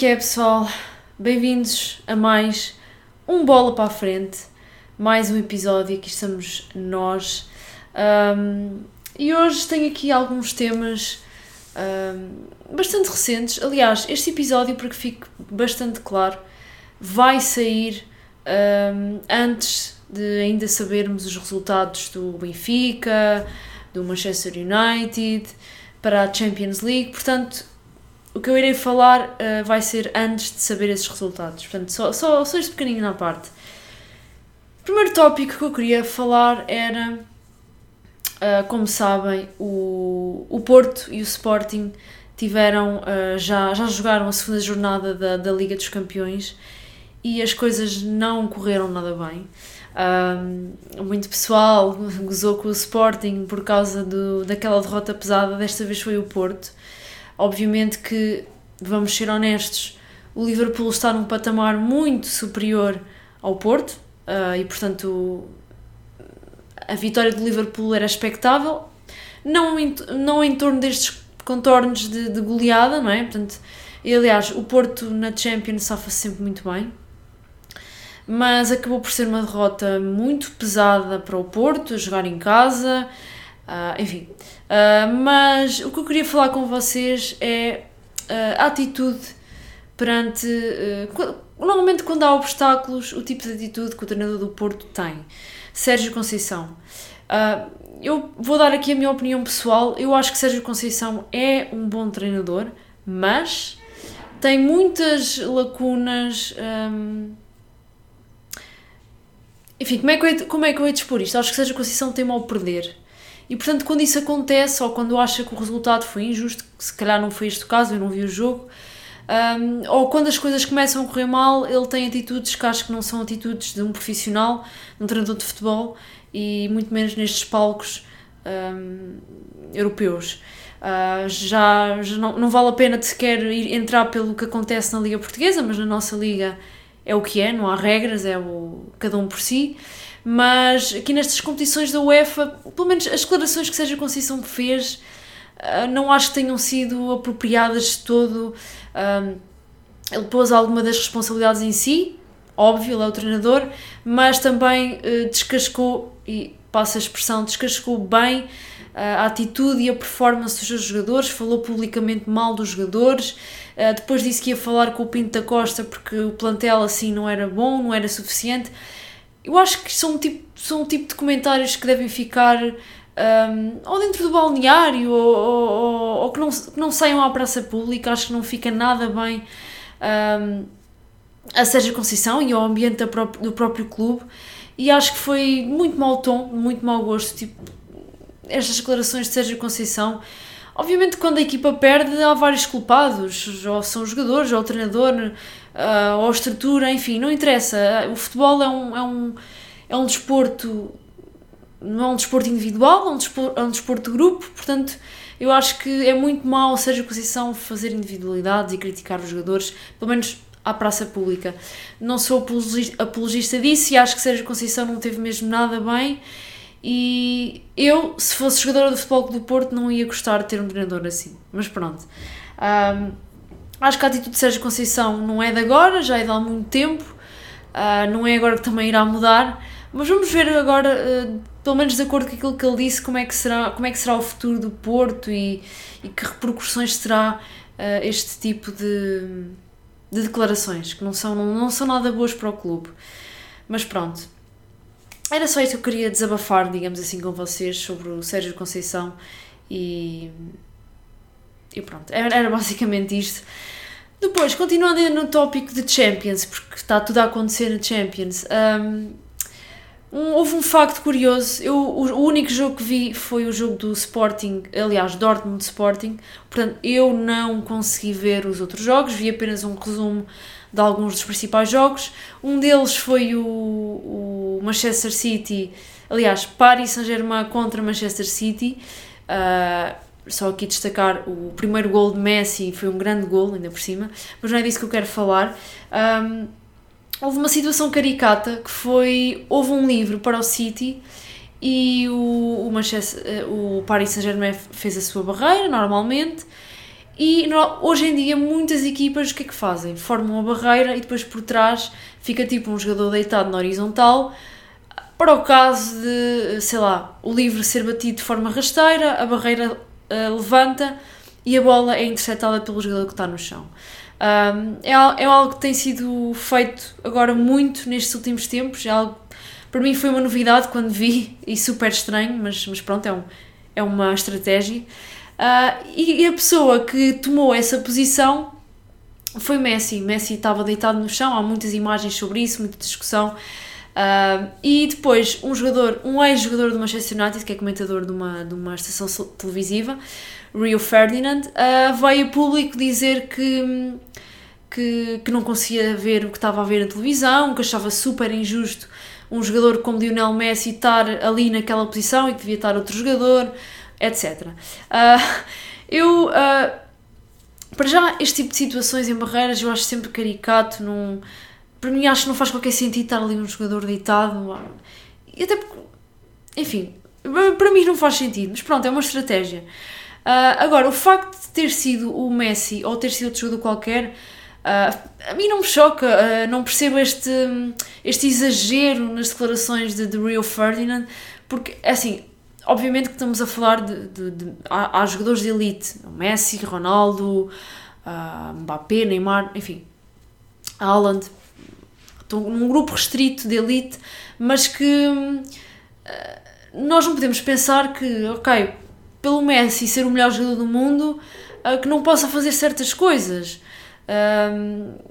que é, pessoal? Bem-vindos a mais um Bola para a Frente, mais um episódio. Aqui estamos nós. Um, e hoje tenho aqui alguns temas um, bastante recentes. Aliás, este episódio, para que fique bastante claro, vai sair um, antes de ainda sabermos os resultados do Benfica, do Manchester United para a Champions League. Portanto, o que eu irei falar uh, vai ser antes de saber esses resultados. Portanto, só, só, só este pequenino na parte. O primeiro tópico que eu queria falar era, uh, como sabem, o, o Porto e o Sporting tiveram, uh, já, já jogaram a segunda jornada da, da Liga dos Campeões e as coisas não correram nada bem. Um, muito pessoal gozou com o Sporting por causa do, daquela derrota pesada, desta vez foi o Porto. Obviamente que, vamos ser honestos, o Liverpool está num patamar muito superior ao Porto uh, e, portanto, a vitória do Liverpool era expectável. Não em, não em torno destes contornos de, de goleada, não é? Portanto, e, aliás, o Porto na Champions safa-se sempre muito bem mas acabou por ser uma derrota muito pesada para o Porto, jogar em casa, uh, enfim. Uh, mas o que eu queria falar com vocês é uh, a atitude perante. normalmente, quando há obstáculos, o tipo de atitude que o treinador do Porto tem. Sérgio Conceição. eu vou dar aqui a minha opinião pessoal. Eu acho que Sérgio Conceição é um bom treinador, mas tem muitas lacunas. Enfim, como é, que eu, como é que eu ia dispor isto? Acho que seja Conceição tem mal perder. E portanto, quando isso acontece, ou quando acha que o resultado foi injusto, que se calhar não foi este o caso, eu não vi o jogo, um, ou quando as coisas começam a correr mal, ele tem atitudes que acho que não são atitudes de um profissional, de um treinador de futebol, e muito menos nestes palcos um, europeus. Uh, já, já não, não vale a pena sequer ir, entrar pelo que acontece na Liga Portuguesa, mas na nossa Liga é o que é, não há regras, é o, cada um por si. Mas aqui nestas competições da UEFA, pelo menos as declarações que Sérgio Conceição fez, ah, não acho que tenham sido apropriadas de todo. Ah, ele pôs alguma das responsabilidades em si, óbvio, ele é o treinador, mas também ah, descascou, e passa a expressão, descascou bem a atitude e a performance dos jogadores, falou publicamente mal dos jogadores, uh, depois disse que ia falar com o Pinto da Costa porque o plantel assim não era bom, não era suficiente. Eu acho que são um tipo, são um tipo de comentários que devem ficar um, ou dentro do balneário ou, ou, ou, que, não, que não saiam à praça pública, acho que não fica nada bem um, a Sérgio Conceição e ao ambiente do próprio clube e acho que foi muito mau tom, muito mau gosto, tipo, estas declarações de Sérgio Conceição. Obviamente, quando a equipa perde, há vários culpados, ou são os jogadores, ou o treinador, uh, ou a estrutura, enfim, não interessa. O futebol é um, é um, é um desporto, não é um desporto individual, é um desporto, é um desporto de grupo, portanto, eu acho que é muito mau Sérgio Conceição fazer individualidades e criticar os jogadores, pelo menos à praça pública. Não sou apologista disso e acho que Sérgio Conceição não teve mesmo nada bem e eu, se fosse jogadora do Futebol do Porto, não ia gostar de ter um treinador assim. Mas pronto. Um, acho que a atitude de Sérgio Conceição não é de agora, já é de há muito tempo. Uh, não é agora que também irá mudar. Mas vamos ver agora, uh, pelo menos de acordo com aquilo que ele disse, como é que será, como é que será o futuro do Porto e, e que repercussões terá uh, este tipo de, de declarações, que não são, não, não são nada boas para o clube. Mas pronto. Era só isso que eu queria desabafar, digamos assim, com vocês sobre o Sérgio Conceição e. E pronto, era, basicamente isto. Depois, continuando no tópico de Champions, porque está tudo a acontecer na Champions, um, um, houve um facto curioso. Eu, o, o, único jogo que vi foi o jogo do Sporting, aliás, Dortmund Sporting. Portanto, eu não consegui ver os outros jogos, vi apenas um resumo de alguns dos principais jogos. Um deles foi o, o Manchester City, aliás, Paris Saint-Germain contra Manchester City. Uh, só aqui destacar o primeiro gol de Messi, foi um grande gol, ainda por cima, mas não é disso que eu quero falar. Um, houve uma situação caricata que foi: houve um livro para o City e o, o, Manchester, o Paris Saint-Germain fez a sua barreira normalmente E hoje em dia muitas equipas o que é que fazem? Formam uma barreira e depois por trás fica tipo um jogador deitado na horizontal para o caso de, sei lá, o livre ser batido de forma rasteira, a barreira uh, levanta e a bola é interceptada pelo jogador que está no chão. É, é algo que tem sido feito agora muito nestes últimos tempos, é algo para mim foi uma novidade quando vi e super estranho, mas, mas pronto, é, um, é uma estratégia. Uh, e a pessoa que tomou essa posição foi Messi. Messi estava deitado no chão, há muitas imagens sobre isso, muita discussão. Uh, e depois um jogador, um ex-jogador do Manchester United, que é comentador de uma, de uma estação televisiva, Rio Ferdinand, uh, veio a público dizer que, que, que não conseguia ver o que estava a ver na televisão, que achava super injusto um jogador como Lionel Messi estar ali naquela posição e que devia estar outro jogador, etc. Uh, eu, uh, para já, este tipo de situações em barreiras eu acho sempre caricato, num para mim acho que não faz qualquer sentido estar ali um jogador deitado. E até porque, enfim, para mim não faz sentido, mas pronto, é uma estratégia. Uh, agora, o facto de ter sido o Messi ou ter sido outro jogador qualquer, uh, a mim não me choca, uh, não percebo este, este exagero nas declarações de, de Rio Ferdinand, porque, assim, obviamente que estamos a falar de. de, de há, há, jogadores de elite, Messi, Ronaldo, Mbappé, Neymar, enfim, Haaland estão num grupo restrito de elite, mas que uh, nós não podemos pensar que, ok, pelo Messi ser o melhor jogador do mundo, uh, que não possa fazer certas coisas.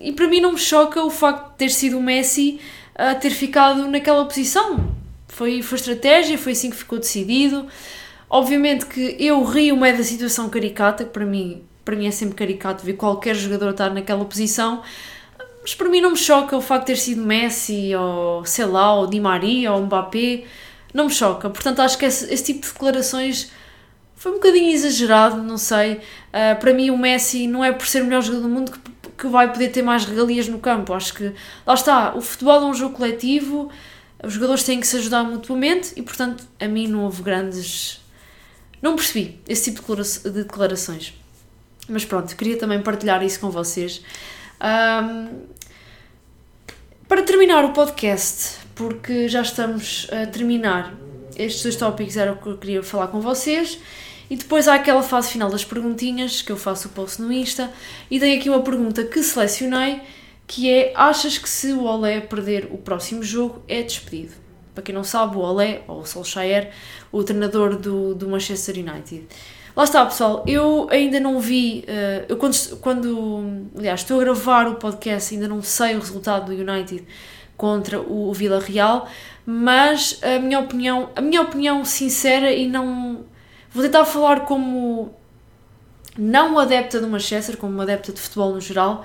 E para mim não me choca o facto de ter sido o Messi a ter ficado naquela posição. Foi, foi estratégia, foi assim que ficou decidido. Obviamente que eu rio é da situação caricata, que para mim, para mim é sempre caricato ver qualquer jogador estar naquela posição, mas para mim não me choca o facto de ter sido Messi, ou sei lá, ou Di Maria, ou Mbappé. Não me choca. Portanto, acho que esse, esse tipo de declarações foi um bocadinho exagerado, não sei. Uh, para mim, o Messi não é por ser o melhor jogador do mundo que, que vai poder ter mais regalias no campo. Acho que, lá está, o futebol é um jogo coletivo, os jogadores têm que se ajudar mutuamente e, portanto, a mim não houve grandes. Não percebi esse tipo de declarações. Mas pronto, queria também partilhar isso com vocês. Um, para terminar o podcast, porque já estamos a terminar, estes dois tópicos eram o que eu queria falar com vocês. E depois há aquela fase final das perguntinhas, que eu faço o post no Insta, e tenho aqui uma pergunta que selecionei, que é, achas que se o Olé perder o próximo jogo, é despedido? Para quem não sabe, o Olé, ou o Solskjaer, o treinador do, do Manchester United. Lá está, pessoal. Eu ainda não vi. Uh, eu quando, quando. Aliás, estou a gravar o podcast, ainda não sei o resultado do United contra o, o Vila Real, mas a minha opinião, a minha opinião sincera e não. Vou tentar falar como não adepta do Manchester, como adepta de futebol no geral.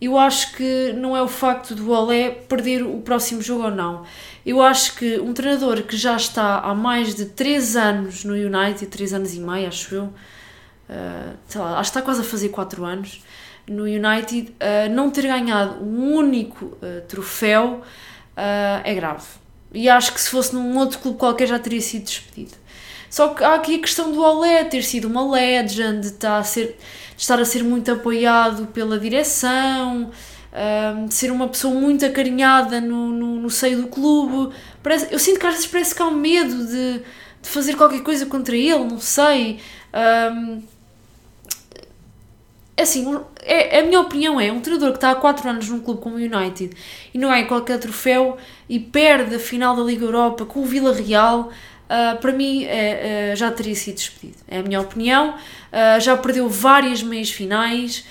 Eu acho que não é o facto do Olé perder o próximo jogo ou não. Eu acho que um treinador que já está há mais de 3 anos no United, 3 anos e meio, acho eu, uh, sei lá, acho que está quase a fazer 4 anos no United, uh, não ter ganhado um único uh, troféu é grave. E acho que se fosse num outro clube qualquer já teria sido despedido. Só que há aqui a questão do Olé ter sido uma legend, de estar a ser, estar a ser muito apoiado pela direção, de ser uma pessoa muito acarinhada no, no, no, seio do clube. Parece, eu sinto que às vezes parece que há um medo de, de fazer qualquer coisa contra ele, não sei. Assim, é, a minha opinião é, um treinador que está há 4 anos num clube como o United e não ganha qualquer troféu e perde a final da Liga Europa com o Vila Real, uh, para mim é, é, já teria sido despedido. É a minha opinião. Uh, já perdeu várias meias finais.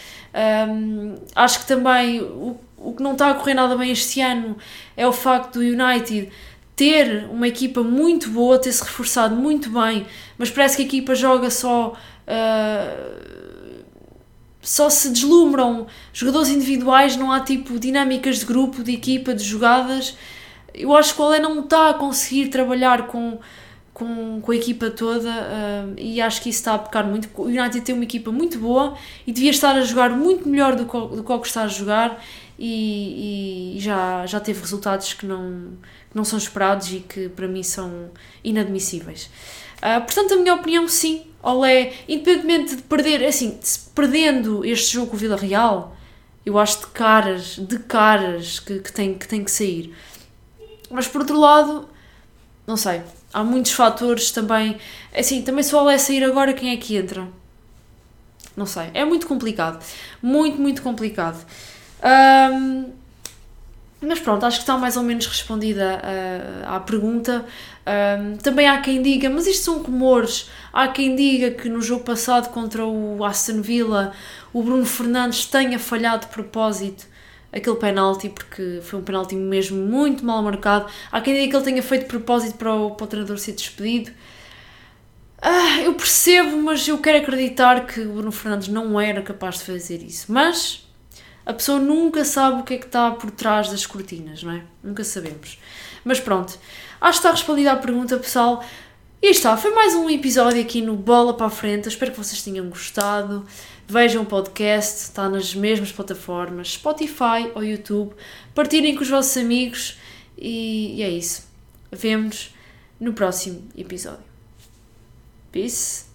Um, acho que também o, o que não está a correr nada bem este ano é o facto do United ter uma equipa muito boa, ter-se reforçado muito bem, mas parece que a equipa joga só. Uh, só se deslumbram jogadores individuais, não há tipo dinâmicas de grupo, de equipa, de jogadas. Eu acho que o Olé não está a conseguir trabalhar com com, com a equipa toda uh, e acho que isso está a pecar muito. O United tem uma equipa muito boa e devia estar a jogar muito melhor do que, do que está a jogar e, e, já, já teve resultados que não, que não são esperados e que para mim são inadmissíveis. Uh, portanto, a minha opinião, sim, Olé, independentemente de perder, assim, perdendo este jogo com o Vila Real, eu acho de caras, de caras que, que, tem, que tem que sair. Mas por outro lado, não sei, há muitos fatores também. Assim, também se o Olé sair agora, quem é que entra? Não sei, é muito complicado. Muito, muito complicado. Um, mas pronto, acho que está mais ou menos respondida uh, à pergunta. Um, também há quem diga, mas isto são rumores. Há quem diga que no jogo passado contra o Aston Villa o Bruno Fernandes tenha falhado de propósito aquele penalti, porque foi um penalti mesmo muito mal marcado. Há quem diga que ele tenha feito de propósito para o, para o treinador ser despedido. Ah, eu percebo, mas eu quero acreditar que o Bruno Fernandes não era capaz de fazer isso. Mas a pessoa nunca sabe o que é que está por trás das cortinas, não é? Nunca sabemos. Mas pronto, acho que está respondida a pergunta, pessoal. E está, foi mais um episódio aqui no Bola para a Frente. Eu espero que vocês tenham gostado. Vejam o podcast, está nas mesmas plataformas, Spotify ou YouTube. Partilhem com os vossos amigos e, e é isso. Vemo-nos no próximo episódio. Peace.